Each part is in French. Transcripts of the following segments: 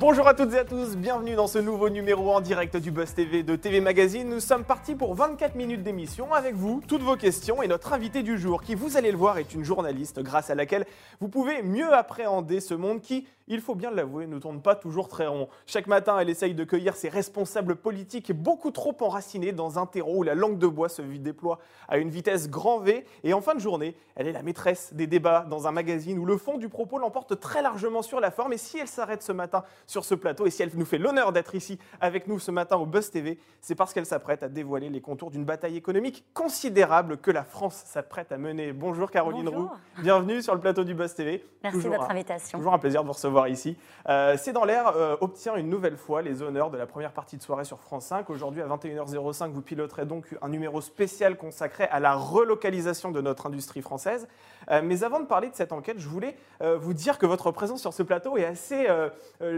Bonjour à toutes et à tous, bienvenue dans ce nouveau numéro en direct du Buzz TV de TV Magazine. Nous sommes partis pour 24 minutes d'émission avec vous, toutes vos questions et notre invité du jour qui, vous allez le voir, est une journaliste grâce à laquelle vous pouvez mieux appréhender ce monde qui, il faut bien l'avouer, ne tourne pas toujours très rond. Chaque matin, elle essaye de cueillir ses responsables politiques beaucoup trop enracinés dans un terreau où la langue de bois se déploie à une vitesse grand V. Et en fin de journée, elle est la maîtresse des débats dans un magazine où le fond du propos l'emporte très largement sur la forme. Et si elle s'arrête ce matin sur ce plateau et si elle nous fait l'honneur d'être ici avec nous ce matin au Buzz TV, c'est parce qu'elle s'apprête à dévoiler les contours d'une bataille économique considérable que la France s'apprête à mener. Bonjour Caroline Bonjour. Roux, bienvenue sur le plateau du Buzz TV. Merci de votre un- invitation. Toujours un plaisir de vous recevoir ici. Euh, C'est dans l'air euh, obtient une nouvelle fois les honneurs de la première partie de soirée sur France 5. Aujourd'hui à 21h05, vous piloterez donc un numéro spécial consacré à la relocalisation de notre industrie française. Euh, mais avant de parler de cette enquête, je voulais euh, vous dire que votre présence sur ce plateau est assez, euh,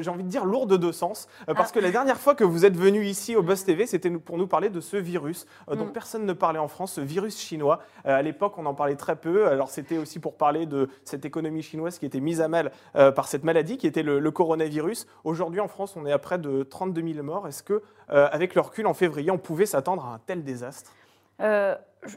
j'ai envie de dire, lourde de sens. Parce Ah. que la dernière fois que vous êtes venu ici au Buzz TV, c'était pour nous parler de ce virus dont Mm. personne ne parlait en France, ce virus chinois. À l'époque, on en parlait très peu. Alors c'était aussi pour parler de cette économie chinoise qui était mise à mal par cette maladie qui était le, le coronavirus. Aujourd'hui, en France, on est à près de 32 000 morts. Est-ce que, avec le recul en février, on pouvait s'attendre à un tel désastre? Euh,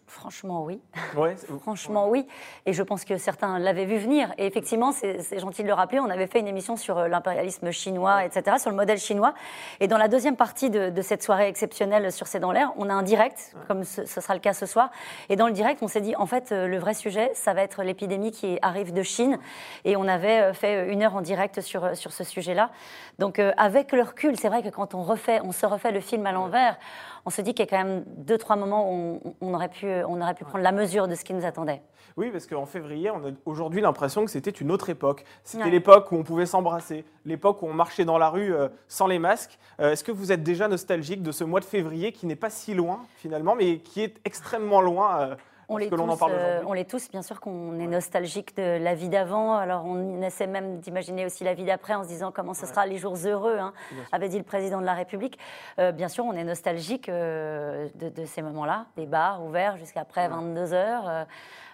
franchement, oui. Ouais, Franchement, oui. Et je pense que certains l'avaient vu venir. Et effectivement, c'est gentil de le rappeler, on avait fait une émission sur euh, l'impérialisme chinois, etc., sur le modèle chinois. Et dans la deuxième partie de, de cette soirée exceptionnelle sur C'est dans l'air, on a un direct, comme ce, ce sera le cas ce soir. Et dans le direct, on s'est dit, en fait, euh, le vrai sujet, ça va être l'épidémie qui arrive de Chine. Et on avait euh, fait une heure en direct sur, sur ce sujet-là. Donc, euh, avec le recul, c'est vrai que quand on refait, on se refait le film à l'envers, on se dit qu'il y a quand même deux, trois moments où on, on aurait pu, on aurait pu prendre la mesure de ce qui nous attendait. Oui, parce qu'en février, on a aujourd'hui l'impression que c'était une autre époque. C'était Ouais. l'époque où on pouvait s'embrasser, l'époque où on marchait dans la rue euh, sans les masques. Euh, Est-ce que vous êtes déjà nostalgique de ce mois de février qui n'est pas si loin finalement, mais qui est extrêmement loin euh, On les, en tous, parle euh, on les tous, bien sûr qu'on est nostalgique de la vie d'avant. Alors on essaie même d'imaginer aussi la vie d'après en se disant comment ce Ouais. sera les jours heureux, hein, avait dit le président de la République. Euh, bien sûr, on est nostalgique euh, de, de ces moments-là, des bars ouverts jusqu'à après 22 heures,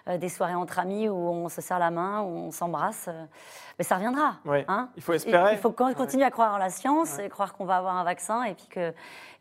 des soirées entre amis où on se serre la main, où on s'embrasse. euh. mais ça reviendra. Ouais. hein. Il faut espérer. Il faut Ouais. continuer à croire en la science Ouais. et croire qu'on va avoir un vaccin et puis que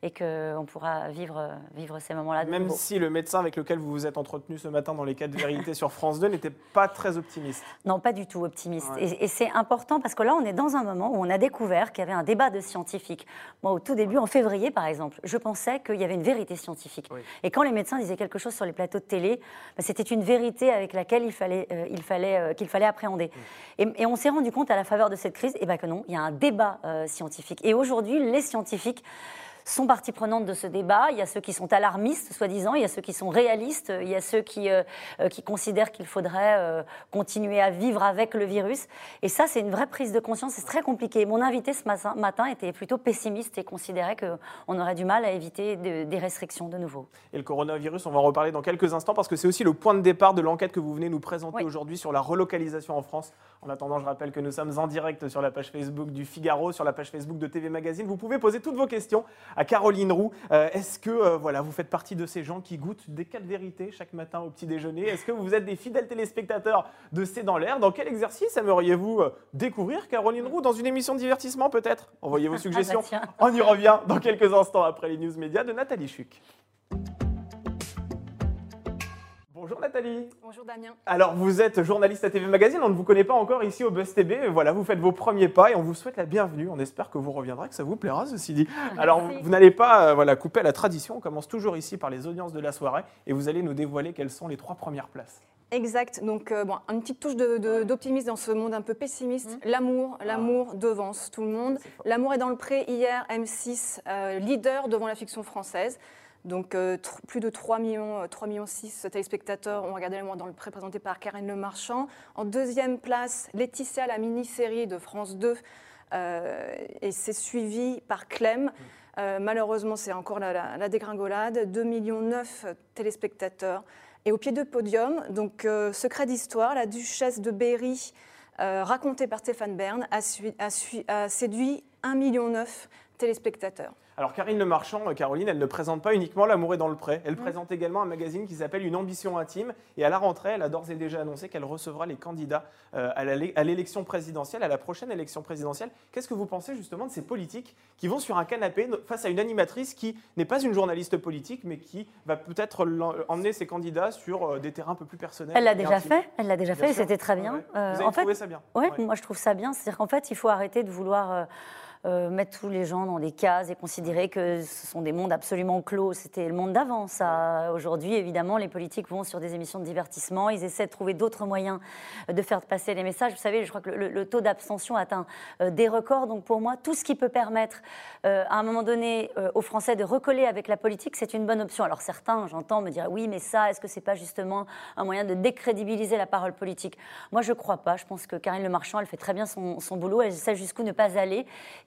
et que on pourra vivre vivre ces moments-là Même nouveau. si le médecin avec lequel vous vous êtes entretenu ce matin dans les cas de vérité sur France 2 n'était pas très optimiste. Non, pas du tout optimiste. Et, et c'est important parce que là, on est dans un moment où on a découvert qu'il y avait un débat de scientifiques. Moi, au tout début, en février, par exemple, je pensais qu'il y avait une vérité scientifique. Oui. Et quand les médecins disaient quelque chose sur les plateaux de télé, bah, c'était une vérité avec laquelle il fallait, euh, il fallait, euh, qu'il fallait appréhender. Et, et on s'est rendu compte à la faveur de cette crise, et ben que non, il y a un débat euh, scientifique. Et aujourd'hui, les scientifiques sont partie prenante de ce débat. Il y a ceux qui sont alarmistes, soi-disant, il y a ceux qui sont réalistes, il y a ceux qui, euh, qui considèrent qu'il faudrait euh, continuer à vivre avec le virus. Et ça, c'est une vraie prise de conscience, c'est très compliqué. Mon invité ce matin, matin était plutôt pessimiste et considérait qu'on aurait du mal à éviter de- des restrictions de nouveau. Et le coronavirus, on va en reparler dans quelques instants parce que c'est aussi le point de départ de l'enquête que vous venez nous présenter Oui. aujourd'hui sur la relocalisation en France. En attendant, je rappelle que nous sommes en direct sur la page Facebook du Figaro, sur la page Facebook de TV Magazine. Vous pouvez poser toutes vos questions à Caroline Roux. Euh, Est-ce que euh, voilà, vous faites partie de ces gens qui goûtent des cas de vérité chaque matin au petit déjeuner? Est-ce que vous êtes des fidèles téléspectateurs de C'est dans l'air? Dans quel exercice aimeriez-vous euh, découvrir Caroline Roux? Dans une émission de divertissement peut-être? Envoyez vos suggestions. tiens. On y revient dans quelques instants après les news médias de Nathalie Chuc. Bonjour Nathalie. Bonjour Damien. Alors vous êtes journaliste à TV Magazine, on ne vous connaît pas encore ici au Buzz TV. Voilà, vous faites vos premiers pas et on vous souhaite la bienvenue. On espère que vous reviendrez, que ça vous plaira ceci dit. Alors vous, n'allez pas euh, voilà, couper à la tradition, on commence toujours ici par les audiences de la soirée et vous allez nous dévoiler quelles sont les trois premières places. Exact. Donc, euh, bon, une petite touche d'optimisme dans ce monde un peu pessimiste. L'amour, l'amour devance tout le monde. L'amour est dans le pré. Hier, M6, euh, leader devant la fiction française. Donc, euh, plus de 3 millions, euh, 3 millions 6 téléspectateurs ont regardé L'amour dans le pré, présenté par Karine Le Marchand. En deuxième place, Laetitia, la mini-série de France 2. euh, et c'est suivi par Clem. Euh, malheureusement, c'est encore la, la- la dégringolade. 2 millions 9 téléspectateurs. Et au pied de podium, donc euh, Secret d'histoire, la duchesse de Berry, euh, racontée par Stéphane Bern, a séduit 1,9 million téléspectateurs. Alors Karine Le Marchand, euh, Caroline, elle ne présente pas uniquement L'amour est dans le pré. Elle présente également un magazine qui s'appelle Une ambition intime. Et à la rentrée, elle a d'ores et déjà annoncé qu'elle recevra les candidats euh, à l'élection présidentielle, à la prochaine élection présidentielle. Qu'est-ce que vous pensez justement de ces politiques qui vont sur un canapé face à une animatrice qui n'est pas une journaliste politique, mais qui va peut-être emmener ses candidats sur euh, des terrains un peu plus personnels Elle l'a déjà intimes? fait, elle l'a déjà Bien fait, et c'était très bien. ouais. Euh, Vous avez en fait, trouvé ça bien? Ouais, Ouais. moi je trouve ça bien. C'est-à-dire qu'en fait, il faut arrêter de vouloir euh, euh, mettre tous les gens dans des cases et considérer que ce sont des mondes absolument clos. C'était le monde d'avant, ça. Aujourd'hui, évidemment, les politiques vont sur des émissions de divertissement. Ils essaient de trouver d'autres moyens de faire passer les messages. Vous savez, je crois que le, taux d'abstention atteint euh, des records. Donc pour moi, tout ce qui peut permettre euh, à un moment donné aux Français de recoller avec la politique, c'est une bonne option. Alors certains, j'entends, me dire oui, mais ça, est-ce que c'est pas justement un moyen de décrédibiliser la parole politique? Moi, je crois pas. Je pense que Karine Le Marchand, elle fait très bien son, son boulot. Elle sait jusqu'où ne pas aller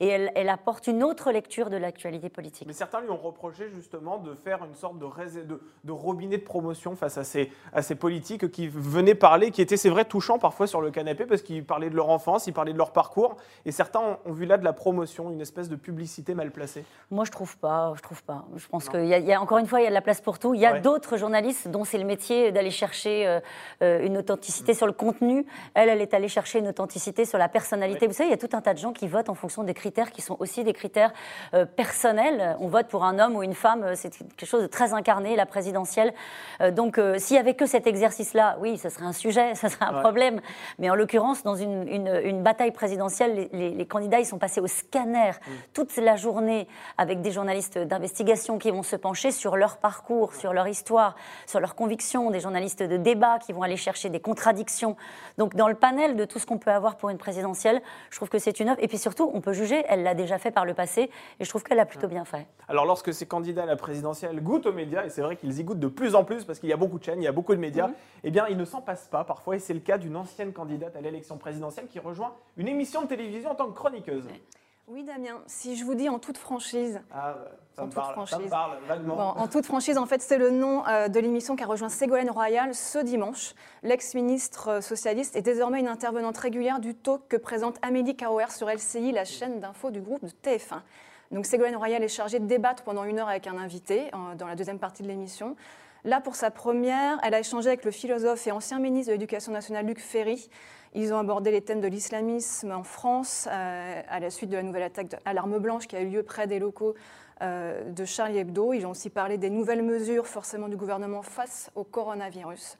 elle, elle apporte une autre lecture de l'actualité politique. Mais certains lui ont reproché justement de faire une sorte de, rés- de, de robinet de promotion face à ces, à ces politiques qui venaient parler, qui étaient, c'est vrai, touchants parfois sur le canapé parce qu'ils parlaient de leur enfance, ils parlaient de leur parcours. Et certains ont, ont vu là de la promotion, une espèce de publicité mal placée. Moi, je trouve pas. Je trouve pas. Je pense qu'il y, a- il y a encore une fois, il y a de la place pour tout. Il y a Ouais. d'autres journalistes dont c'est le métier d'aller chercher euh, euh, une authenticité sur le contenu. Elle, elle est allée chercher une authenticité sur la personnalité. Ouais. Vous savez, il y a tout un tas de gens qui votent en fonction des critères qui sont aussi des critères euh, personnels. On vote pour un homme ou une femme. euh, C'est quelque chose de très incarné, la présidentielle. Euh, donc, s'il y avait que cet exercice-là, oui, ça serait un sujet, ça serait un Ouais. problème. Mais en l'occurrence, dans une, une- une bataille présidentielle, les, les- les candidats, ils sont passés au scanner toute la journée avec des journalistes d'investigation qui vont se pencher sur leur parcours, sur leur histoire, sur leurs convictions, des journalistes de débat qui vont aller chercher des contradictions. Donc, dans le panel de tout ce qu'on peut avoir pour une présidentielle, je trouve que c'est une œuvre. Et puis surtout, on peut juger, elle l'a déjà fait par le passé, et je trouve qu'elle l'a plutôt bien fait. Alors lorsque ces candidats à la présidentielle goûtent aux médias, et c'est vrai qu'ils y goûtent de plus en plus parce qu'il y a beaucoup de chaînes, il y a beaucoup de médias, eh bien ils ne s'en passent pas parfois, et c'est le cas d'une ancienne candidate à l'élection présidentielle qui rejoint une émission de télévision en tant que chroniqueuse. Oui, Damien, si je vous dis en toute franchise, Ah, ça En me toute parle, ça me franchise. parle vaguement. Bon, en toute franchise, en fait, c'est le nom euh, de l'émission qui a rejoint Ségolène Royal ce dimanche. L'ex-ministre euh, socialiste est désormais une intervenante régulière du talk que présente Amélie Carouer sur LCI, la chaîne d'info du groupe de TF1. Donc Ségolène Royal est chargée de débattre pendant une heure avec un invité euh, dans la deuxième partie de l'émission. Là, pour sa première, elle a échangé avec le philosophe et ancien ministre de l'Éducation nationale Luc Ferry. Ils ont abordé les thèmes de l'islamisme en France euh, à la suite de la nouvelle attaque à l'arme blanche qui a eu lieu près des locaux euh, de Charlie Hebdo. Ils ont aussi parlé des nouvelles mesures forcément du gouvernement face au coronavirus.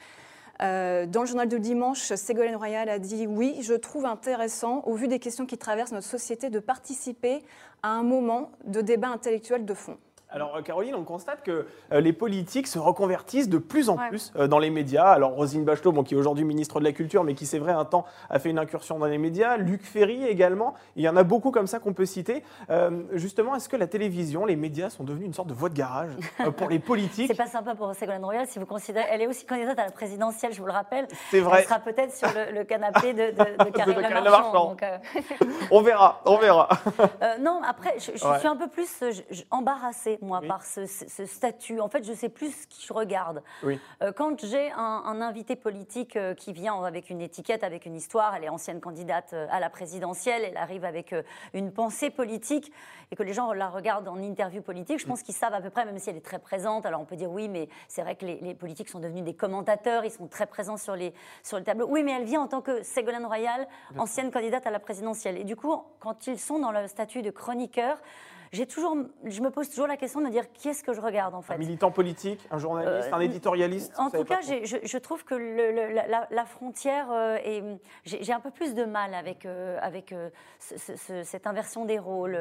Euh, dans le journal de dimanche, Ségolène Royal a dit Oui, je trouve intéressant, au vu des questions qui traversent notre société, de participer à un moment de débat intellectuel de fond. Alors euh, Caroline, on constate que euh, les politiques se reconvertissent de plus en Ouais. plus euh, dans les médias. Alors Roselyne Bachelot, bon, qui est aujourd'hui ministre de la Culture, mais qui c'est vrai un temps a fait une incursion dans les médias. Luc Ferry également. Il y en a beaucoup comme ça qu'on peut citer. Euh, justement, est-ce que la télévision, les médias sont devenus une sorte de voie de garage pour les politiques C'est pas sympa pour Ségolène Royal si vous considérez. Elle est aussi candidate à la présidentielle, je vous le rappelle. C'est vrai. Elle sera peut-être sur le, le canapé de, de, de Karine euh, On verra, on verra. euh, non, après, je, je Ouais. suis un peu plus embarrassée, moi, Oui. par ce, ce- ce statut. En fait, je sais plus qui je regarde. Oui. Euh, quand j'ai un, un invité politique euh, qui vient avec une étiquette, avec une histoire, elle est ancienne candidate euh, à la présidentielle, elle arrive avec une pensée politique et que les gens la regardent en interview politique, je pense qu'ils savent à peu près, même si elle est très présente. Alors on peut dire oui, mais c'est vrai que les, les politiques sont devenus des commentateurs, ils sont très présents sur les, sur le tableau. Oui, mais elle vient en tant que Ségolène Royal, ancienne candidate à la présidentielle. Et du coup, quand ils sont dans le statut de chroniqueur, j'ai toujours, je me pose toujours la question de me dire qui est-ce que je regarde en fait? Un militant politique, un journaliste, Euh, un éditorialiste En tout cas, je, je trouve que le- le- la, frontière euh, est. J'ai un peu plus de mal avec, euh, avec ce- ce- ce- cette inversion des rôles.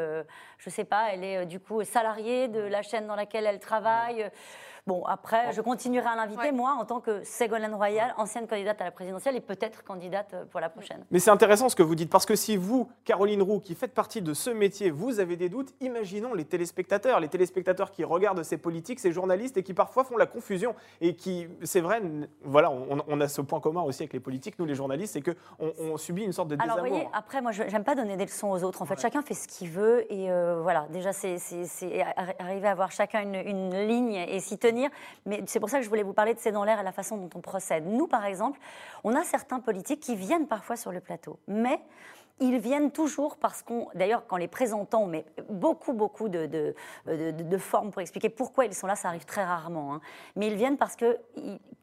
Je sais pas, elle est du coup salariée de la chaîne dans laquelle elle travaille. Bon, après, je continuerai à l'inviter, Ouais. moi, en tant que Ségolène Royal, ancienne candidate à la présidentielle et peut-être candidate euh, pour la prochaine. Mais c'est intéressant ce que vous dites, parce que si vous, Caroline Roux, qui faites partie de ce métier, vous avez des doutes, imaginons les téléspectateurs, les téléspectateurs qui regardent ces politiques, ces journalistes, et qui parfois font la confusion, et qui, c'est vrai, voilà, on, on a ce point commun aussi avec les politiques, nous les journalistes, c'est qu'on on subit une sorte de Alors, vous désamour. voyez, après, moi, je n'aime pas donner des leçons aux autres. En fait, Ouais. chacun fait ce qu'il veut. Et euh, voilà, déjà, c'est c'est- c'est arri- arriver à avoir chacun une, une ligne et s'y tenir. Mais c'est pour ça que je voulais vous parler de C'est dans l'air et la façon dont on procède. Nous, par exemple, on a certains politiques qui viennent parfois sur le plateau. Mais ils viennent toujours parce qu'on, d'ailleurs, quand les présentants, met beaucoup, beaucoup de, de, de, formes pour expliquer pourquoi ils sont là, ça arrive très rarement. Hein. Mais ils viennent parce qu'ils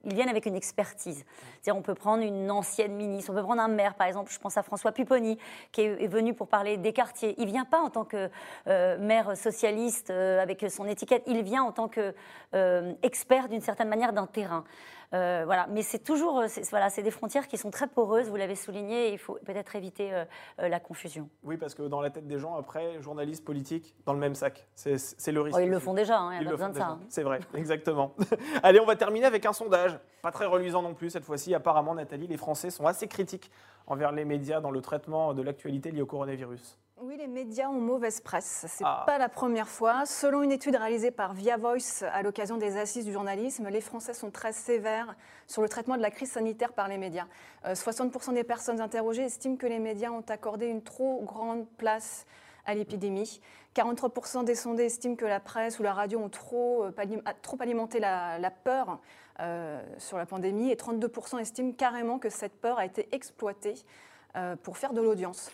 ils viennent avec une expertise. C'est-à-dire, on peut prendre une ancienne ministre, on peut prendre un maire, par exemple, je pense à François Pupponi, qui est, venu pour parler des quartiers. Il ne vient pas en tant que euh, maire socialiste euh, avec son étiquette, il vient en tant qu'expert euh, expert d'une certaine manière d'un terrain. Euh, voilà. Mais c'est toujours, euh, voilà, c'est des frontières qui sont très poreuses, vous l'avez souligné, et il faut peut-être éviter euh, la confusion. Oui, parce que dans la tête des gens, après, journalistes, politiques, dans le même sac. C'est le risque. Oh, ils le font déjà, hein, il n'y a pas besoin de ça. Hein. C'est vrai, exactement. Allez, on va terminer avec un sondage. Pas très reluisant non plus cette fois-ci. Apparemment, Nathalie, les Français sont assez critiques envers les médias dans le traitement de l'actualité liée au coronavirus. Oui, les médias ont mauvaise presse. Ce n'est ah. pas la première fois. Selon une étude réalisée par Via Voice à l'occasion des assises du journalisme, les Français sont très sévères sur le traitement de la crise sanitaire par les médias. 60% euh, des personnes interrogées estiment que les médias ont accordé une trop grande place à l'épidémie. 43% des sondés estiment que la presse ou la radio ont trop, euh, trop alimenté la, peur euh, sur la pandémie et 32% estiment carrément que cette peur a été exploitée pour faire de l'audience.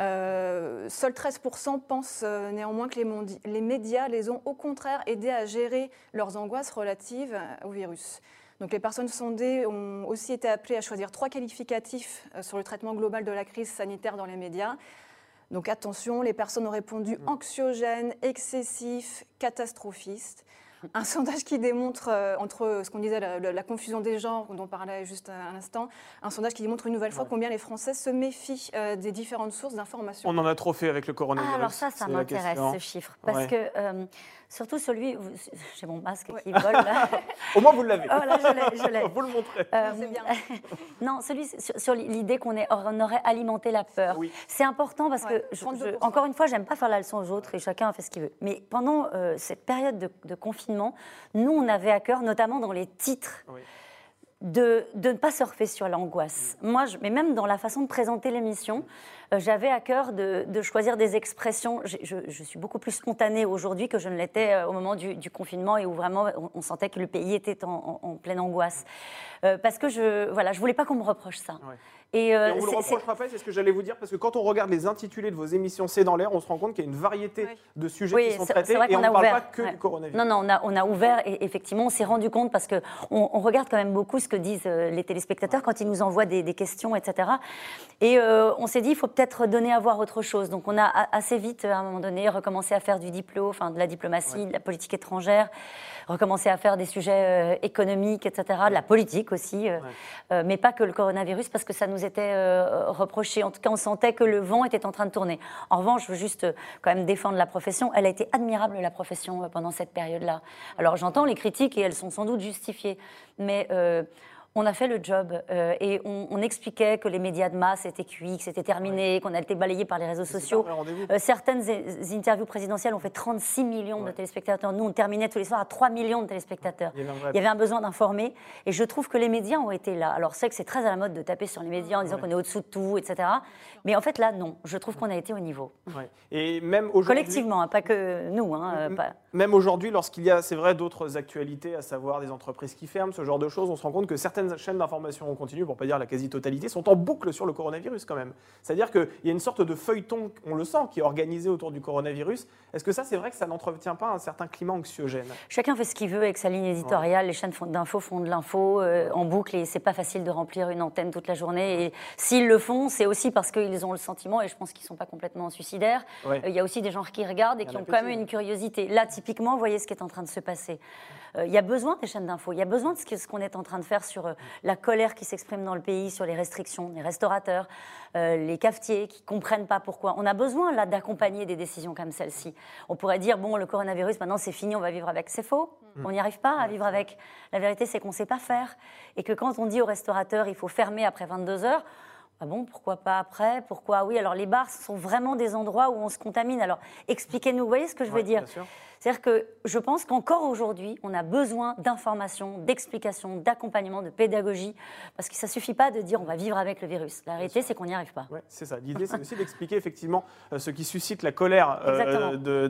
Euh, seuls 13% pensent euh, néanmoins que les, les, médias les ont au contraire aidés à gérer leurs angoisses relatives au virus. Donc les personnes sondées ont aussi été appelées à choisir trois qualificatifs euh, sur le traitement global de la crise sanitaire dans les médias. Donc attention, les personnes ont répondu mmh. anxiogène, excessif, catastrophiste. Un sondage qui démontre, euh, entre ce qu'on disait, la, confusion des genres, dont on parlait juste un instant, un sondage qui démontre une nouvelle fois combien les Français se méfient euh, des différentes sources d'information. On en a trop fait avec le coronavirus. Ah, alors ça, ça m'intéresse, ce chiffre. Parce que euh, Surtout celui, j'ai mon masque qui vole là. Au moins vous l'avez. Oh là, je l'ai. vous le montrez. Euh, c'est bien. non, celui sur, l'idée qu'on on aurait alimenté la peur. Oui. C'est important parce que, encore une fois, j'aime pas faire la leçon aux autres et chacun fait ce qu'il veut. Mais pendant euh, cette période de, confinement, nous, on avait à cœur, notamment dans les titres. De, de, ne pas surfer sur l'angoisse. Moi, je, mais même dans la façon de présenter l'émission, euh, j'avais à cœur de, choisir des expressions. Je, suis beaucoup plus spontanée aujourd'hui que je ne l'étais euh, au moment du, confinement et où vraiment on, sentait que le pays était en, pleine angoisse. Euh, parce que je voilà, je voulais pas qu'on me reproche ça. Et, on vous le reprochera pas, c'est ce que j'allais vous dire, parce que quand on regarde les intitulés de vos émissions C'est dans l'air, on se rend compte qu'il y a une variété de sujets qui sont traités et on ne parle pas que du coronavirus. Non, non, on a, on a ouvert et effectivement, on s'est rendu compte parce qu'on on regarde quand même beaucoup ce que disent les téléspectateurs quand ils nous envoient des, questions, etc. Et on s'est dit, il faut peut-être donner à voir autre chose. Donc on a assez vite, à un moment donné, recommencé à faire du diplôme, enfin de la diplomatie, de la politique étrangère, recommencé à faire des sujets euh, économiques, etc., de la politique aussi, euh, euh, mais pas que le coronavirus, parce que ça nous était reproché. En tout cas, on sentait que le vent était en train de tourner. En revanche, je veux juste quand même défendre la profession. Elle a été admirable, la profession, pendant cette période-là. Alors j'entends les critiques et elles sont sans doute justifiées, mais on a fait le job euh, et on, expliquait que les médias de masse étaient cuits, que c'était terminé, qu'on a été balayé par les réseaux sociaux. Euh, certaines interviews présidentielles ont fait 36 millions de téléspectateurs. Nous, on terminait tous les soirs à 3 millions de téléspectateurs. Il y avait un, besoin d'informer et je trouve que les médias ont été là. Alors, c'est que c'est très à la mode de taper sur les médias en disant qu'on est au-dessous de tout, etc. Mais en fait, là, non. Je trouve qu'on a été au niveau. Et même aujourd'hui. Collectivement, hein, pas que nous. Hein, même aujourd'hui, lorsqu'il y a, c'est vrai, d'autres actualités, à savoir des entreprises qui ferment, ce genre de choses, on se rend compte que certaines chaînes d'information en continu, pour pas dire la quasi-totalité, sont en boucle sur le coronavirus quand même. C'est-à-dire qu'il y a une sorte de feuilleton, on le sent, qui est organisé autour du coronavirus. Est-ce que ça, c'est vrai que ça n'entretient pas un certain climat anxiogène? Chacun fait ce qu'il veut avec sa ligne éditoriale. Les chaînes d'infos font de l'info euh, en boucle et c'est pas facile de remplir une antenne toute la journée. Et s'ils le font, c'est aussi parce qu'ils ont le sentiment, et je pense qu'ils sont pas complètement suicidaires. Euh, il y a aussi des gens qui regardent et qui ont quand même une curiosité. Là, typiquement, vous voyez ce qui est en train de se passer. Euh, il y a besoin des chaînes d'infos, il y a besoin de ce qu'on est en train de faire sur euh, la colère qui s'exprime dans le pays, sur les restrictions, les restaurateurs, euh, les cafetiers qui comprennent pas pourquoi. On a besoin là d'accompagner des décisions comme celle-ci. On pourrait dire bon, le coronavirus, maintenant c'est fini, on va vivre avec. C'est faux. Mm. On n'y arrive pas à vivre avec. La vérité, c'est qu'on ne sait pas faire. Et que quand on dit aux restaurateurs, il faut fermer après 22 heures, ah bon, pourquoi pas après? Pourquoi? Oui Alors les bars sont vraiment des endroits où on se contamine. Alors expliquez-nous, vous voyez ce que je veux dire? c'est-à-dire que je pense qu'encore aujourd'hui, on a besoin d'informations, d'explications, d'accompagnement, de pédagogie, parce que ça ne suffit pas de dire on va vivre avec le virus. La réalité, c'est qu'on n'y arrive pas. Ouais, c'est ça. L'idée, c'est aussi d'expliquer effectivement euh, ce qui suscite la colère euh, de,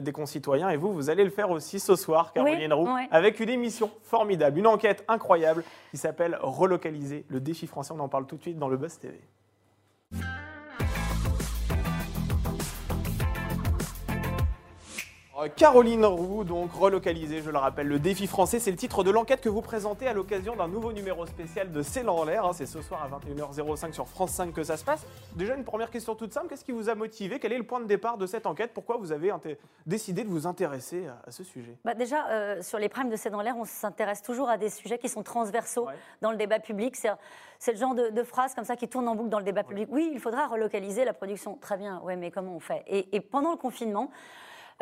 des concitoyens. Et vous, vous allez le faire aussi ce soir, Caroline Roux, avec une émission formidable, une enquête incroyable qui s'appelle Relocaliser le défi français. On en parle tout de suite dans le Buzz TV. Okay. Caroline Roux, donc relocalisée, je le rappelle, le défi français, c'est le titre de l'enquête que vous présentez à l'occasion d'un nouveau numéro spécial de C'est en l'air. Hein. c'est ce soir à 21h05 sur France 5 que ça se passe. Déjà, une première question toute simple, qu'est-ce qui vous a motivé? Quel est le point de départ de cette enquête? Pourquoi vous avez décidé de vous intéresser à, ce sujet? Bah Déjà, euh, sur les primes de C'est en l'air, on s'intéresse toujours à des sujets qui sont transversaux dans le débat public. C'est le genre de, phrase comme ça qui tourne en boucle dans le débat public. Oui, il faudra relocaliser la production. Très bien, ouais, mais comment on fait? Et pendant le confinement,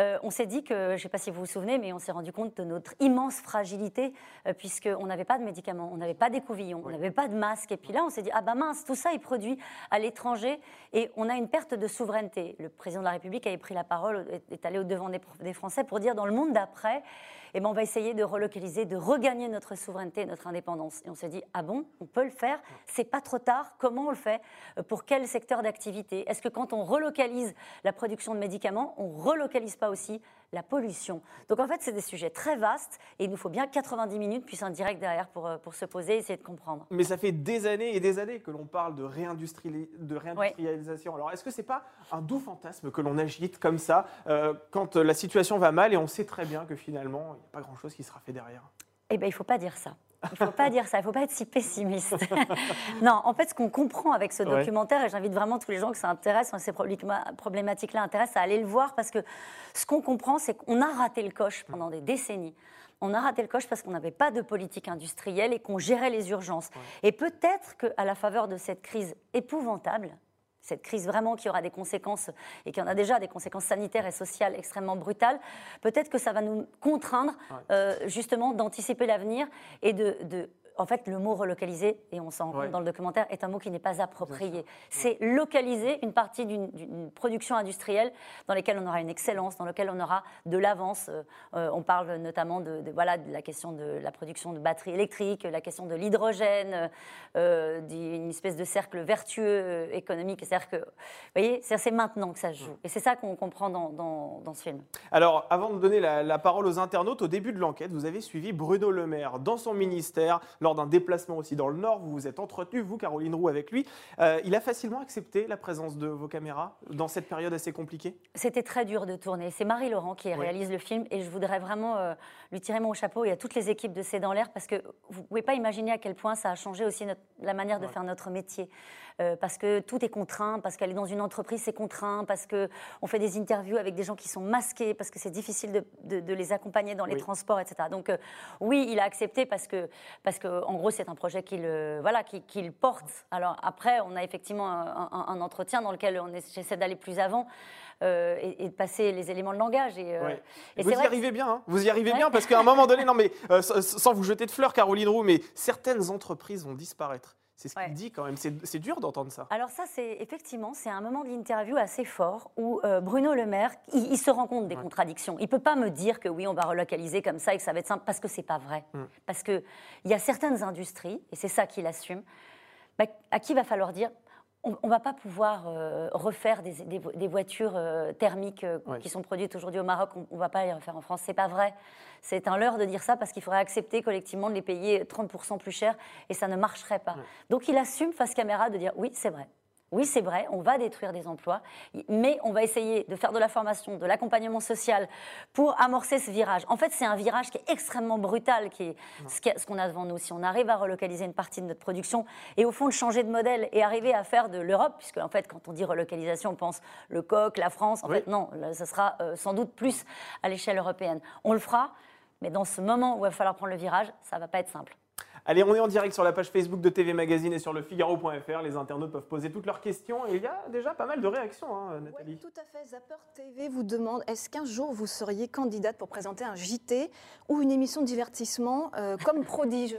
euh, on s'est dit que, je ne sais pas si vous vous souvenez, mais on s'est rendu compte de notre immense fragilité, euh, puisqu'on n'avait pas de médicaments, on n'avait pas d'écouvillons, on n'avait pas de masques. Et puis là, on s'est dit, ah ben mince, tout ça est produit à l'étranger et on a une perte de souveraineté. Le président de la République avait pris la parole, est allé au devant des, des Français pour dire, dans le monde d'après, eh ben, on va essayer de relocaliser, de regagner notre souveraineté, notre indépendance. Et on s'est dit, ah bon, on peut le faire? C'est pas trop tard. Comment on le fait? Euh, Pour quel secteur d'activité? Est-ce que quand on relocalise la production de médicaments, on relocalise pas aussi la pollution. Donc en fait, c'est des sujets très vastes et il nous faut bien 90 minutes puis un direct derrière pour, euh, pour se poser et essayer de comprendre. Mais ça fait des années et des années que l'on parle de, de réindustrialisation. Alors est-ce que c'est pas un doux fantasme que l'on agite comme ça euh, quand la situation va mal et on sait très bien que finalement, il n'y a pas grand-chose qui sera fait derrière? Eh bien, il ne faut pas dire ça. Il ne faut pas dire ça, il ne faut pas être si pessimiste. non, en fait, ce qu'on comprend avec ce documentaire, et j'invite vraiment tous les gens que ça intéresse, ces problématiques-là intéressent, à aller le voir, parce que ce qu'on comprend, c'est qu'on a raté le coche pendant des décennies. On a raté le coche parce qu'on n'avait pas de politique industrielle et qu'on gérait les urgences. Et peut-être qu'à la faveur de cette crise épouvantable, cette crise vraiment qui aura des conséquences et qui en a déjà des conséquences sanitaires et sociales extrêmement brutales, peut-être que ça va nous contraindre euh, justement d'anticiper l'avenir et de, de en fait, le mot relocaliser, et on s'en rend compte dans le documentaire, est un mot qui n'est pas approprié. C'est localiser une partie d'une production industrielle dans laquelle on aura une excellence, dans laquelle on aura de l'avance. Euh, euh, on parle notamment de, voilà, de la question de la production de batteries électriques, la question de l'hydrogène, euh, d'une espèce de cercle vertueux économique. C'est-à-dire que, vous voyez, c'est maintenant que ça se joue. Et c'est ça qu'on comprend dans, dans, ce film. Alors, avant de donner la, la parole aux internautes, au début de l'enquête, vous avez suivi Bruno Le Maire dans son ministère lors d'un déplacement aussi dans le Nord. Vous vous êtes entretenu, vous, Caroline Roux, avec lui. Euh, il a facilement accepté la présence de vos caméras dans cette période assez compliquée? C'était très dur de tourner. C'est Marie Laurent qui réalise le film et je voudrais vraiment euh, lui tirer mon chapeau et à toutes les équipes de C'est dans l'air parce que vous ne pouvez pas imaginer à quel point ça a changé aussi la manière de faire notre métier. Euh, parce que tout est contraint, parce qu'elle est dans une entreprise, c'est contraint, parce qu'on fait des interviews avec des gens qui sont masqués, parce que c'est difficile de, les accompagner dans les transports, etc. Donc euh, oui, il a accepté parce que, parce que en gros, c'est un projet qu'il euh, voilà, qu'il porte. Alors après, on a effectivement un, entretien dans lequel j'essaie d'aller plus avant. et, de passer les éléments de langage. Et, vous, y arrivez bien, hein. vous y arrivez bien, parce qu'à un moment donné, non mais sans vous jeter de fleurs, Caroline Roux, mais certaines entreprises vont disparaître. C'est ce qu'il dit quand même. C'est dur d'entendre ça. Alors ça, c'est effectivement, c'est un moment de l'interview assez fort où euh, Bruno Le Maire, il, se rend compte des contradictions. Il peut pas me dire que oui, on va relocaliser comme ça et que ça va être simple parce que c'est pas vrai. Mm. Parce que il y a certaines industries et c'est ça qu'il assume. Bah, à qui va falloir dire on ne va pas pouvoir euh, refaire des, voitures euh, thermiques euh, qui sont produites aujourd'hui au Maroc, on ne va pas les refaire en France. C'est pas vrai. C'est un leurre de dire ça parce qu'il faudrait accepter collectivement de les payer 30% plus cher et ça ne marcherait pas. Donc il assume face caméra de dire oui, c'est vrai. Oui, c'est vrai, on va détruire des emplois, mais on va essayer de faire de la formation, de l'accompagnement social pour amorcer ce virage. En fait, c'est un virage qui est extrêmement brutal, qui est ce qu'on a devant nous. Si on arrive à relocaliser une partie de notre production et au fond de changer de modèle et arriver à faire de l'Europe, puisque en fait, quand on dit relocalisation, on pense le coq, la France. En fait, non, ce sera euh, sans doute plus à l'échelle européenne. On le fera, mais dans ce moment où il va falloir prendre le virage, ça ne va pas être simple. Allez, on est en direct sur la page Facebook de TV Magazine et sur le Figaro.fr. Les internautes peuvent poser toutes leurs questions et il y a déjà pas mal de réactions, hein, Nathalie. Oui, tout à fait. Zapper TV vous demande est-ce qu'un jour vous seriez candidate pour présenter un JT ou une émission de divertissement euh, comme Prodige,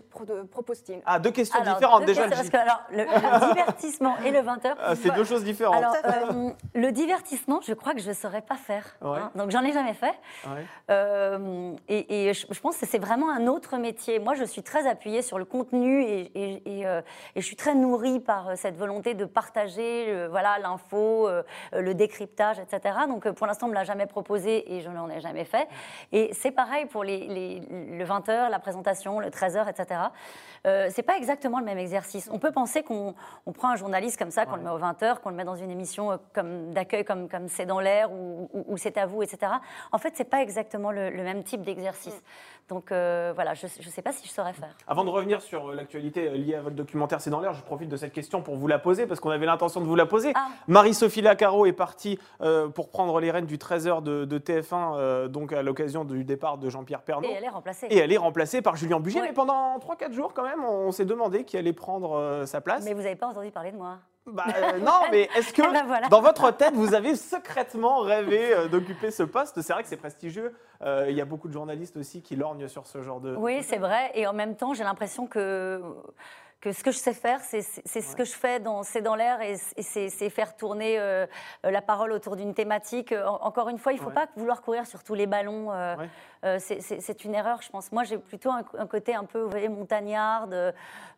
propose-t-il? Ah, deux questions différentes déjà. parce que, alors, le, divertissement et le 20h. Ah, c'est deux choses différentes. Alors, euh, le divertissement, je crois que je ne saurais pas faire. Hein. donc, j'en ai jamais fait. Euh, et, je, je pense que c'est vraiment un autre métier. Moi, je suis très appuyée sur le contenu et, et, je suis très nourrie par cette volonté de partager voilà, l'info, le décryptage, etc. Donc pour l'instant, on ne l'a jamais proposé et je n'en ai jamais fait. Et c'est pareil pour les, les, le 20h, la présentation, le 13h, etc. Euh, c'est pas exactement le même exercice. On peut penser qu'on prend un journaliste comme ça, qu'on le met aux 20h, qu'on le met dans une émission comme d'accueil comme comme c'est dans l'air ou, c'est à vous, etc. En fait, c'est pas exactement le, même type d'exercice. Mm. Donc euh, voilà, je ne sais pas si je saurais faire. Avant de revenir sur euh, l'actualité euh, liée à votre documentaire C'est dans l'air, je profite de cette question pour vous la poser parce qu'on avait l'intention de vous la poser. Ah. Marie-Sophie Lacaro est partie pour prendre les rênes du 13h de, TF1 donc à l'occasion du départ de Jean-Pierre Pernaut. Et elle est remplacée. Et elle est remplacée par Julien Bugier. Mais pendant 3-4 jours quand même, on s'est demandé qui allait prendre sa place. Mais vous n'avez pas entendu parler de moi bah, euh, non, mais est-ce que eh ben, dans votre tête, vous avez secrètement rêvé euh, d'occuper ce poste? C'est vrai que c'est prestigieux. Euh, il y a beaucoup de journalistes aussi qui lorgnent sur ce genre de. Oui, c'est vrai. Et en même temps, j'ai l'impression que que ce que je sais faire, c'est ce que je fais C'est dans l'air et, c'est faire tourner la parole autour d'une thématique. encore une fois, il ne faut pas vouloir courir sur tous les ballons. Euh, c'est une erreur, je pense. Moi, j'ai plutôt un, côté un peu, vous voyez, montagnarde, euh,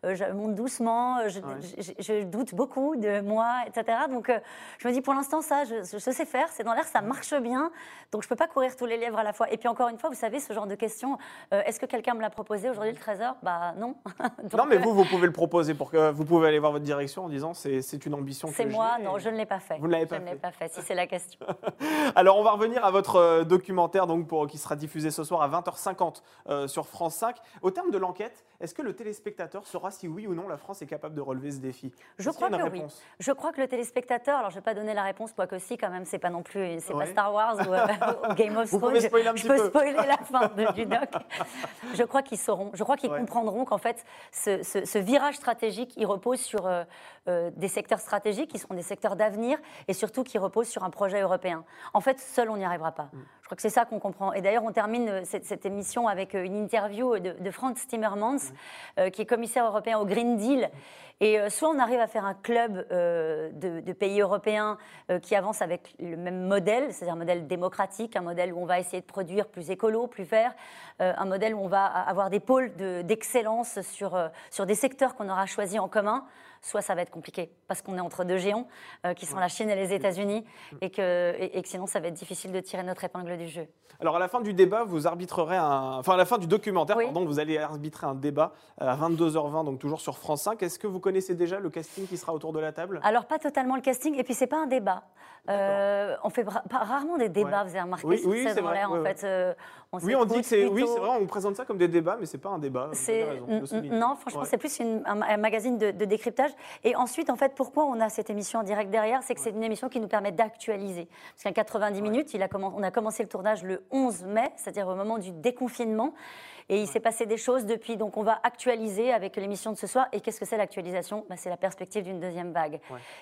je monte doucement, euh, je, doute beaucoup de moi, etc. Donc, je me dis, pour l'instant, ça, je, sais faire, c'est dans l'air, ça marche bien, donc je ne peux pas courir tous les lièvres à la fois. Et puis, encore une fois, vous savez, ce genre de question, est-ce que quelqu'un me l'a proposé aujourd'hui, le 13h Bah non. non, mais vous, vous pouvez le proposer pour que vous pouvez aller voir votre direction en disant, c'est une ambition C'est moi, non, je ne l'ai pas fait. Vous ne l'avez pas, fait. pas fait, si c'est la question. Alors, on va revenir à votre documentaire donc, pour, qui sera diffusé ce soir à 20h50 euh, sur France 5. Au terme de l'enquête, est-ce que le téléspectateur saura si oui ou non la France est capable de relever ce défi? Je crois que oui. Je crois que le téléspectateur, alors je ne vais pas donner la réponse, quoique si quand même, c'est pas non plus, c'est pas Star Wars ou, Game of Thrones. Je, je peux spoiler la fin du doc. Je crois qu'ils sauront, je crois qu'ils comprendront qu'en fait, ce, virage stratégique, il repose sur euh, euh, des secteurs stratégiques qui seront des secteurs d'avenir et surtout qui reposent sur un projet européen. En fait, seul, on n'y arrivera pas. Crois que c'est ça qu'on comprend. Et d'ailleurs, on termine euh, cette, émission avec une interview de, de Franz Timmermans, mm. qui est commissaire européen au Green Deal. Et soit on arrive à faire un club de, pays européens qui avance avec le même modèle, c'est-à-dire un modèle démocratique, un modèle où on va essayer de produire plus écolo, plus vert, un modèle où on va avoir des pôles d'excellence sur, sur des secteurs qu'on aura choisis en commun soit ça va être compliqué parce qu'on est entre deux géants euh, qui sont la Chine et les États-Unis et que, et, que, sinon ça va être difficile de tirer notre épingle du jeu. Alors à la fin du débat, vous arbitrerez un, enfin à la fin du documentaire, pardon, vous allez arbitrer un débat euh, à 22h20, donc toujours sur France 5. Est-ce que vous connaissez déjà le casting qui sera autour de la table? Alors pas totalement le casting, et puis c'est pas un débat. Euh, on fait rarement des débats, vous avez remarqué, oui, oui c'est vrai, en fait. on oui, on dit que c'est, oui, c'est vrai, on présente ça comme des débats, mais c'est pas un débat. non, franchement, c'est plus un, magazine de, de décryptage. Et ensuite, en fait, pourquoi on a cette émission en direct derrière C'est que c'est une émission qui nous permet d'actualiser. Parce qu'en 90 minutes, il a on a commencé le tournage le 11 mai, c'est-à-dire au moment du déconfinement. Et il s'est passé des choses depuis, donc on va actualiser avec l'émission de ce soir. Et qu'est-ce que c'est l'actualisation? Bah, C'est la perspective d'une deuxième vague.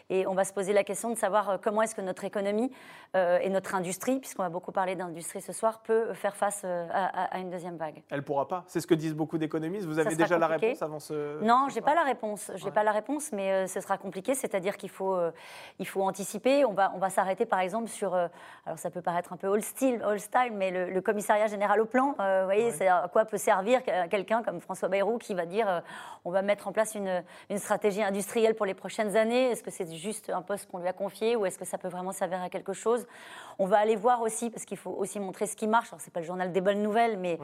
Et on va se poser la question de savoir euh, comment est-ce que notre économie euh, et notre industrie, puisqu'on va beaucoup parler d'industrie ce soir, peut faire face euh, à, une deuxième vague. Elle ne pourra pas? C'est ce que disent beaucoup d'économistes. Vous avez déjà la réponse avant ce. Non, je n'ai pas la réponse. Je n'ai pas la réponse, mais ce sera compliqué. C'est-à-dire qu'il faut, il faut anticiper. On va, on va s'arrêter par exemple sur. alors ça peut paraître un peu old style, old style mais le, commissariat général au plan, vous voyez, c'est à quoi peut servir quelqu'un comme François Bayrou qui va dire euh, on va mettre en place une stratégie industrielle pour les prochaines années. Est-ce que c'est juste un poste qu'on lui a confié ou est-ce que ça peut vraiment servir à quelque chose? On va aller voir aussi, parce qu'il faut aussi montrer ce qui marche. Alors, c'est pas le journal des bonnes nouvelles, mais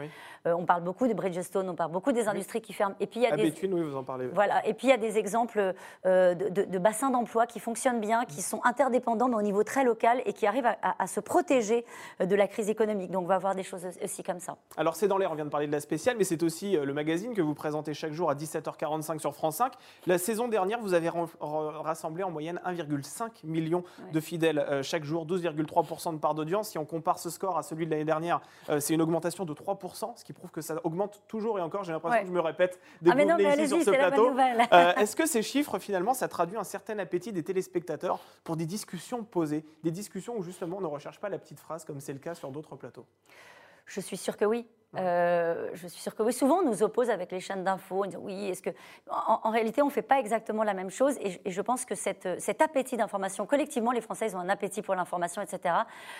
euh, on parle beaucoup de Bridgestone, on parle beaucoup des industries qui ferment. Et puis, il y a des... oui, vous en parlez. Voilà. Et puis, il y a des exemples euh, de, bassins d'emploi qui fonctionnent bien, qui sont interdépendants, mais au niveau très local et qui arrivent à, à se protéger de la crise économique. Donc, on va voir des choses aussi comme ça. Alors, c'est dans l'air, on vient de parler de la spéciale, mais c'est aussi euh, le magazine que vous présentez chaque jour à 17h45 sur France 5. La saison dernière, vous avez rassemblé en moyenne 1,5 million de fidèles euh, chaque jour, 12,3% de part d'audience. Si on compare ce score à celui de l'année dernière, euh, c'est une augmentation de 3%, ce qui prouve que ça augmente toujours et encore. J'ai l'impression que je me répète des ah mais non, mais sur ce plateau. Est-ce que ces chiffres, finalement, ça traduit un certain appétit des téléspectateurs pour des discussions posées, des discussions où justement on ne recherche pas la petite phrase comme c'est le cas sur d'autres plateaux? Je suis sûre que oui. Euh, je suis sûre que oui. Souvent, on nous oppose avec les chaînes d'infos. Oui, est-ce que. En, réalité, on ne fait pas exactement la même chose. Et, je pense que cette, cet appétit d'information, collectivement, les Français, ils ont un appétit pour l'information, etc.,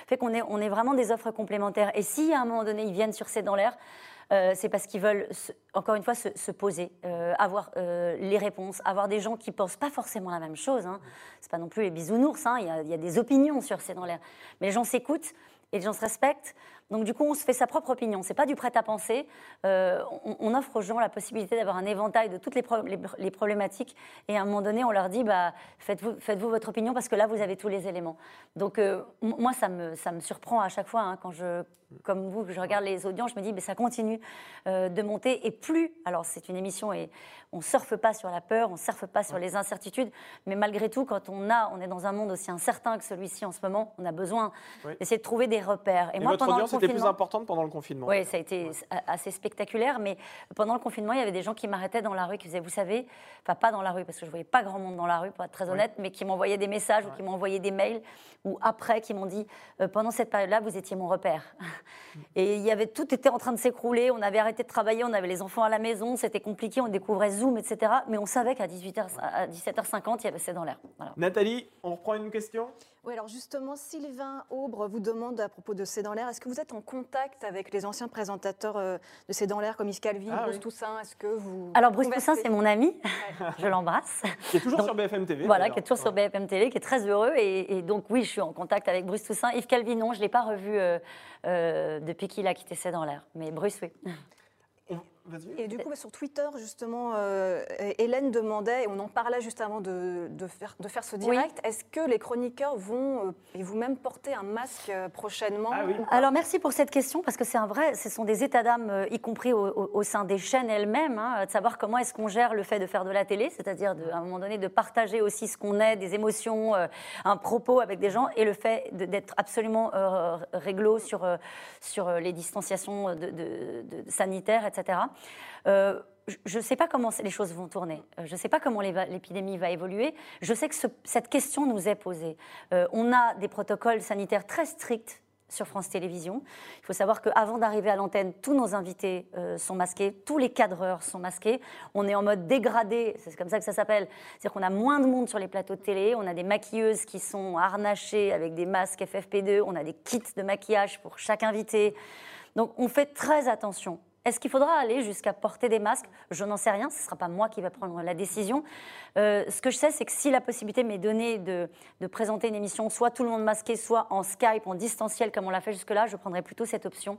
fait qu'on est, on est vraiment des offres complémentaires. Et si à un moment donné, ils viennent sur C'est dans l'air, euh, c'est parce qu'ils veulent, encore une fois, se, poser, euh, avoir euh, les réponses, avoir des gens qui pensent pas forcément la même chose. Hein. C'est pas non plus les bisounours, hein. il y, y, a des opinions sur C'est dans l'air. Mais les gens s'écoutent et les gens se respectent. Donc du coup, on se fait sa propre opinion. C'est pas du prêt à penser. Euh, on, offre aux gens la possibilité d'avoir un éventail de toutes les, les, problématiques. Et à un moment donné, on leur dit, bah, faites-vous faites votre opinion parce que là, vous avez tous les éléments. Donc euh, moi, ça me, ça me surprend à chaque fois hein, quand je, comme vous, je regarde les audiences, je me dis, mais ça continue euh, de monter. Et plus, alors c'est une émission et on surfe pas sur la peur, on surfe pas sur les incertitudes, mais malgré tout, quand on a, on est dans un monde aussi incertain que celui-ci en ce moment, on a besoin d'essayer de trouver des repères. Et, moi, pendant c'était plus importante pendant le confinement. Oui, ça a été assez spectaculaire, mais pendant le confinement, il y avait des gens qui m'arrêtaient dans la rue, qui disaient, vous savez, enfin pas dans la rue, parce que je voyais pas grand monde dans la rue, pour être très honnête, mais qui m'envoyaient des messages ou qui m'envoyaient des mails, ou après, qui m'ont dit, euh, pendant cette période-là, vous étiez mon repère. Et il y avait, tout était en train de s'écrouler, on avait arrêté de travailler, on avait les enfants à la maison, c'était compliqué, on découvrait Zoom, etc. Mais on savait qu'à 18h, à 17h50, il y avait C'est dans l'air. Nathalie, on reprend une question? Oui, alors justement, Sylvain Aubre vous demande à propos de C'est dans l'air, est-ce que vous êtes en contact avec les anciens présentateurs euh, de C'est dans l'air, comme Yves Calvi, ah Bruce Toussaint Est-ce que vous. Alors, Bruce Toussaint, c'est mon ami, je l'embrasse. Qui est toujours sur BFM TV. Voilà, qui est toujours sur BFM TV, qui est très heureux. Et, donc, oui, je suis en contact avec Bruce Toussaint. Yves Calvi, non, je ne l'ai pas revu euh, euh, depuis qu'il a quitté C'est dans l'air. Mais Bruce, oui. Et du coup, sur Twitter, justement, euh, Hélène demandait, et on en parlait juste avant de, faire, de faire, ce direct, est-ce que les chroniqueurs vont, euh, et vous-même, porter un masque euh, prochainement ah Alors, merci pour cette question, parce que c'est un vrai, ce sont des états d'âme, y compris au, sein des chaînes elles-mêmes, hein, de savoir comment est-ce qu'on gère le fait de faire de la télé, c'est-à-dire à un moment donné de partager aussi ce qu'on est, des émotions, un propos avec des gens, et le fait d'être absolument réglo sur, sur les distanciations de, sanitaires, etc. Euh, je ne sais pas comment les choses vont tourner. Euh, je ne sais pas comment l'épidémie va évoluer. Je sais que cette question nous est posée. Euh, on a des protocoles sanitaires très stricts sur France Télévisions. Il faut savoir qu'avant d'arriver à l'antenne, tous nos invités sont masqués, tous les cadreurs sont masqués. On est en mode dégradé, c'est comme ça que ça s'appelle. C'est-à-dire qu'on a moins de monde sur les plateaux de télé, on a des maquilleuses qui sont harnachées avec des masques FFP2, on a des kits de maquillage pour chaque invité. Donc on fait très attention est-ce qu'il faudra aller jusqu'à porter des masques? Je n'en sais rien, ce ne sera pas moi qui vais prendre la décision. Euh, ce que je sais, c'est que si la possibilité m'est donnée de, présenter une émission, soit tout le monde masqué, soit en Skype, en distanciel, comme on l'a fait jusque-là, je prendrais plutôt cette option.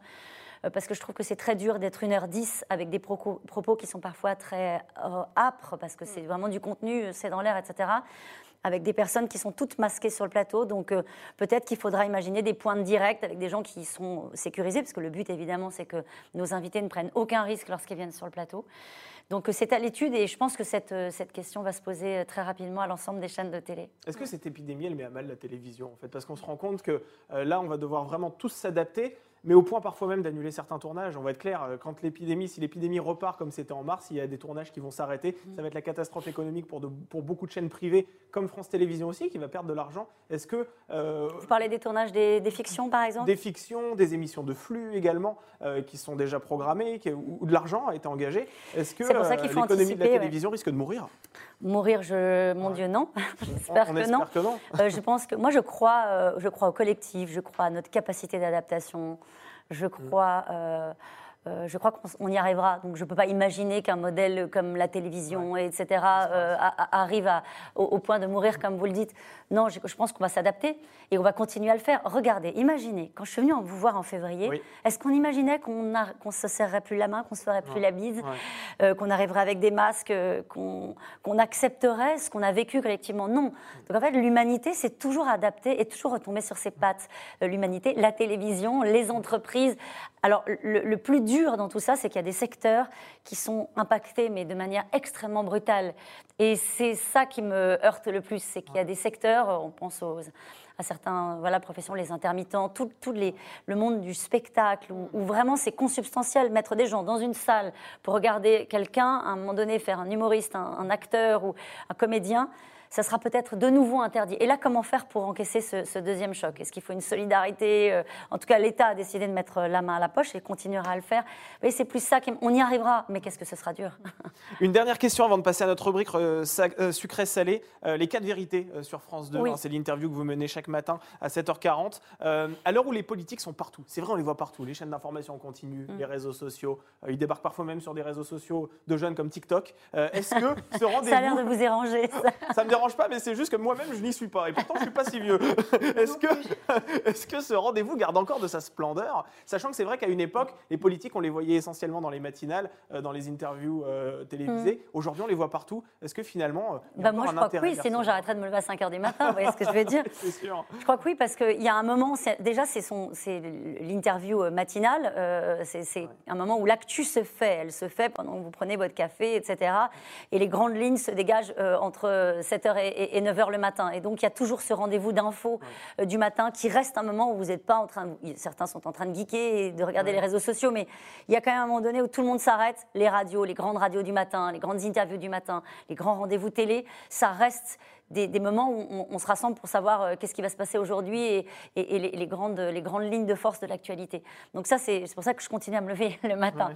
Euh, parce que je trouve que c'est très dur d'être 1h10 avec des propos, qui sont parfois très euh, âpres, parce que c'est vraiment du contenu, c'est dans l'air, etc avec des personnes qui sont toutes masquées sur le plateau. Donc euh, peut-être qu'il faudra imaginer des points de avec des gens qui sont sécurisés, parce que le but évidemment c'est que nos invités ne prennent aucun risque lorsqu'ils viennent sur le plateau. Donc euh, c'est à l'étude et je pense que cette, euh, cette question va se poser très rapidement à l'ensemble des chaînes de télé. Est-ce que cette épidémie, elle met à mal la télévision en fait? Parce qu'on se rend compte que là, on va devoir vraiment tous s'adapter mais au point parfois même d'annuler certains tournages. On va être clair, euh, quand l'épidémie, si l'épidémie repart comme c'était en mars, il y a des tournages qui vont s'arrêter. Mm. Ça va être la catastrophe économique pour, pour beaucoup de chaînes privées, comme France Télévisions aussi, qui va perdre de l'argent. Est-ce que euh, vous parlez des tournages des, fictions, par exemple? Des fictions, des émissions de flux également, euh, qui sont déjà programmées, où, de l'argent a été engagé. Est-ce que l'économie de la télévision risque de mourir? Mourir, je, mon Dieu, non. J'espère que, non. que non. je pense que moi, je crois, je crois au collectif, je crois à notre capacité d'adaptation. Je crois. Euh, euh, je crois qu'on y arrivera. Donc je ne peux pas imaginer qu'un modèle comme la télévision, etc., euh, arrive au, point de mourir, comme vous le dites. Non, je, pense qu'on va s'adapter et on va continuer à le faire. Regardez, imaginez, quand je suis venue vous voir en février, est-ce qu'on imaginait qu'on ne se serrerait plus la main, qu'on se ferait plus la bise, euh, qu'on arriverait avec des masques, qu'on accepterait ce qu'on a vécu collectivement? Non. Donc en fait, l'humanité s'est toujours adaptée et toujours retombée sur ses pattes. l'humanité, la télévision, les entreprises. Alors le, le plus dur dans tout ça, c'est qu'il y a des secteurs qui sont impactés, mais de manière extrêmement brutale. Et c'est ça qui me heurte le plus, c'est qu'il y a des secteurs, on pense aux, à certains voilà, professions, les intermittents, tout, le monde du spectacle, où vraiment c'est consubstantiel, mettre des gens dans une salle pour regarder quelqu'un, à un moment donné, faire un humoriste, un acteur ou un comédien ça sera peut-être de nouveau interdit. Et là, comment faire pour encaisser ce, deuxième choc? Est-ce qu'il faut une solidarité euh, En tout cas, l'État a décidé de mettre la main à la poche et continuera à le faire. Mais c'est plus ça qu'on y arrivera. Mais qu'est-ce que ce sera dur? Une dernière question avant de passer à notre rubrique euh, euh, sucré-salé. les quatre vérités sur France 2. Hein, c'est l'interview que vous menez chaque, matin à 7h40. Euh, à l'heure où les politiques sont partout, c'est vrai, on les voit partout, les chaînes d'information continuent, Mm. les réseaux sociaux, euh, ils débarquent parfois même sur des réseaux sociaux de jeunes comme TikTok. Euh, Est-ce que ce Ça a l'air de rendez-vous, vous déranger. ça. ça me dérange pas, mais c'est juste que moi-même je n'y suis pas, et pourtant je suis pas si vieux. Est-ce que, est-ce que ce rendez-vous garde encore de sa splendeur, sachant que c'est vrai qu'à une époque, les politiques, on les voyait essentiellement dans les matinales, euh, dans les interviews euh, télévisées. Aujourd'hui, on les voit partout. Est-ce que finalement, euh. Bah, moi, je crois que oui, sinon j'arrêterais de me lever à 5 h du matin. Vous voyez ce que je veux dire sûr. Je crois que oui, parce qu'il y a un moment, déjà c'est l'interview euh, matinale, euh, c'est c'est un moment où l'actu se fait, elle se fait pendant que vous prenez votre café, etc. Et les grandes lignes se dégagent euh, entre 7h et, 9h le matin. Et donc il y a toujours ce rendez-vous d'infos euh, du matin qui reste un moment où vous n'êtes pas en train, de- certains sont en train de geeker et de regarder les réseaux sociaux, mais il y a quand même un moment donné où tout le monde s'arrête, les radios, les grandes radios du matin, les grandes interviews du matin, les grands rendez-vous télé, ça reste des, des moments où on, on se rassemble pour savoir euh, qu'est-ce qui va se passer aujourd'hui et, et- et les, les grandes, les grandes lignes de force de l'actualité. Donc ça, c'est pour ça que je continue à me lever le matin.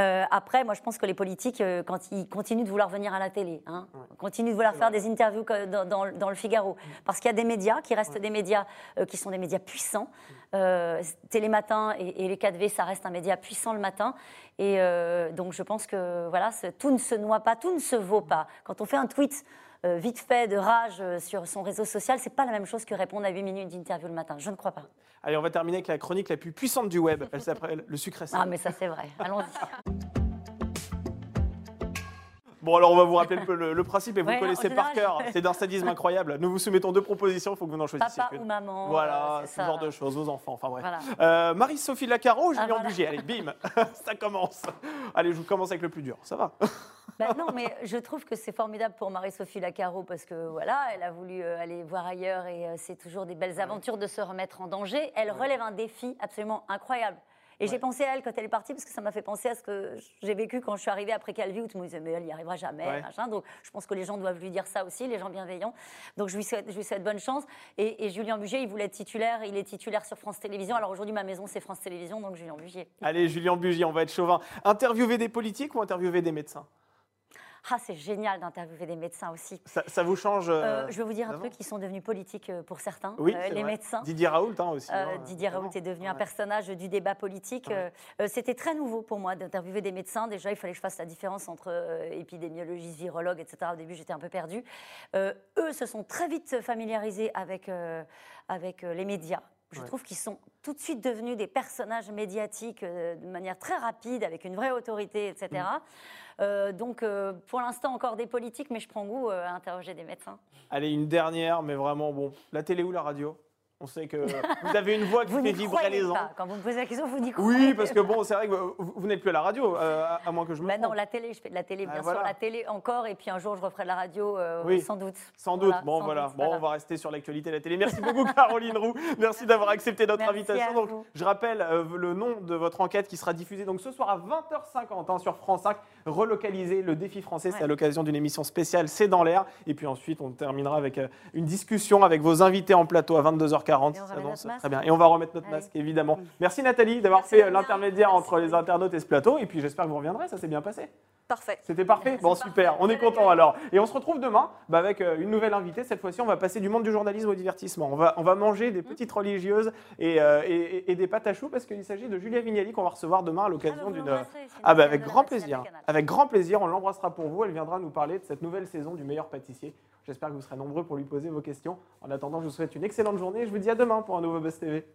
Euh, après, moi, je pense que les politiques, euh, quand ils continuent de vouloir venir à la télé, hein, continuent de vouloir faire des interviews dans, dans- dans le Figaro, parce qu'il y a des médias qui restent des médias euh, qui sont des médias puissants. Euh, Télématin et, et les 4V, ça reste un média puissant le matin. Et donc, je pense que voilà, tout ne se noie pas, tout ne se vaut pas. Quand on fait un tweet vite fait de rage euh, sur son réseau social, c'est pas la même chose que répondre à 8 minutes d'interview le matin. Je ne crois pas. Allez, on va terminer avec la chronique la plus puissante du web. Elle s'appelle Le sucré salé. Ah, mais ça, c'est vrai. Allons-y. Bon, alors on va vous rappeler un peu le, le principe et vous Ouais, connaissez par cœur. C'est d'un sadisme incroyable. Nous vous soumettons deux propositions, il faut que vous en choisissiez Papa une. ou maman. Voilà, euh, c'est ce ça. genre de choses, vos enfants, enfin bref. Voilà. Euh, Marie-Sophie Lacaro, Julien voilà. Bugier. Allez, bim, ça commence. Allez, je vous commence avec le plus dur, ça va Bah non, mais je trouve que c'est formidable pour Marie-Sophie Lacaro parce que voilà, elle a voulu euh, aller voir ailleurs et euh, c'est toujours des belles aventures de se remettre en danger. Elle relève un défi absolument incroyable. Et j'ai pensé à elle quand elle est partie parce que ça m'a fait penser à ce que j'ai vécu quand je suis arrivée après Calvi où tout le monde disait mais elle n'y arrivera jamais. Ouais. machin. Donc je pense que les gens doivent lui dire ça aussi, les gens bienveillants. Donc je lui souhaite, je lui souhaite bonne chance. Et, et Julien Bugier, il voulait être titulaire, il est titulaire sur France Télévisions. Alors aujourd'hui, ma maison c'est France Télévisions, donc Julien Bugier. Allez, Julien Bugier, on va être chauvin. Interviewer des politiques ou interviewer des médecins? Ah, c'est génial d'interviewer des médecins aussi. ça, ça vous change Euh, euh, je vais vous dire un truc, ils sont devenus politiques euh, pour certains, Oui, les vrai. médecins. Didier Raoult hein, aussi. Hein, Didier Raoult est devenu un personnage du débat politique. Ouais. C'était très nouveau pour moi d'interviewer des médecins. Déjà, il fallait que je fasse la différence entre euh, épidémiologiste, virologue, etc. Au début, j'étais un peu perdue. Eux se sont très vite familiarisés avec, avec les médias. Je Ouais. trouve qu'ils sont tout de suite devenus des personnages médiatiques euh, de manière très rapide, avec une vraie autorité, etc. Mm. Euh, donc, euh, pour l'instant, encore des politiques, mais je prends goût à interroger des médecins. Allez, une dernière, mais vraiment, bon, la télé ou la radio? On sait que vous avez une voix qui Vous fait vibrer les gens. Quand vous me posez la question, vous n'y Oui, parce que bon, c'est vrai que vous, vous n'êtes plus à la radio, euh, à, moins que je me Bah non, la télé, je fais de la télé, Ah, bien voilà. sûr, la télé encore, et puis un jour je referai de la radio, euh, Oui. sans doute. Sans doute. Voilà, bon, sans voilà. doute, Bon, voilà. on va rester sur l'actualité de la télé. Merci beaucoup, Caroline Roux. Merci d'avoir accepté notre Merci invitation. Donc, je rappelle euh, le nom de votre enquête qui sera diffusée donc ce soir à 20h50 hein, sur France 5. Relocaliser le défi français, c'est Ouais. à l'occasion d'une émission spéciale C'est dans l'air. Et puis ensuite, on terminera avec une discussion avec vos invités en plateau à 22h40. Et on Ça très bien. Et on va remettre notre Allez. masque, évidemment. Merci Nathalie d'avoir fait euh, l'intermédiaire entre les internautes et ce plateau. Et puis j'espère que vous reviendrez. Ça s'est bien passé. Parfait. C'était parfait Bon, super, on est content alors. Et on se retrouve demain bah, avec euh, une nouvelle invitée. Cette fois-ci, on va passer du monde du journalisme au divertissement. On va, on va manger des petites religieuses et, euh, et- et- et des pâtes à choux parce qu'il s'agit de Julia Vignali qu'on va recevoir demain à l'occasion d'une. c'est une Ah, bah, avec grand plaisir. Avec grand plaisir, on l'embrassera pour vous. Elle viendra nous parler de cette nouvelle saison du meilleur pâtissier. J'espère que vous serez nombreux pour lui poser vos questions. En attendant, je vous souhaite une excellente journée et je vous dis à demain pour un nouveau Buzz TV.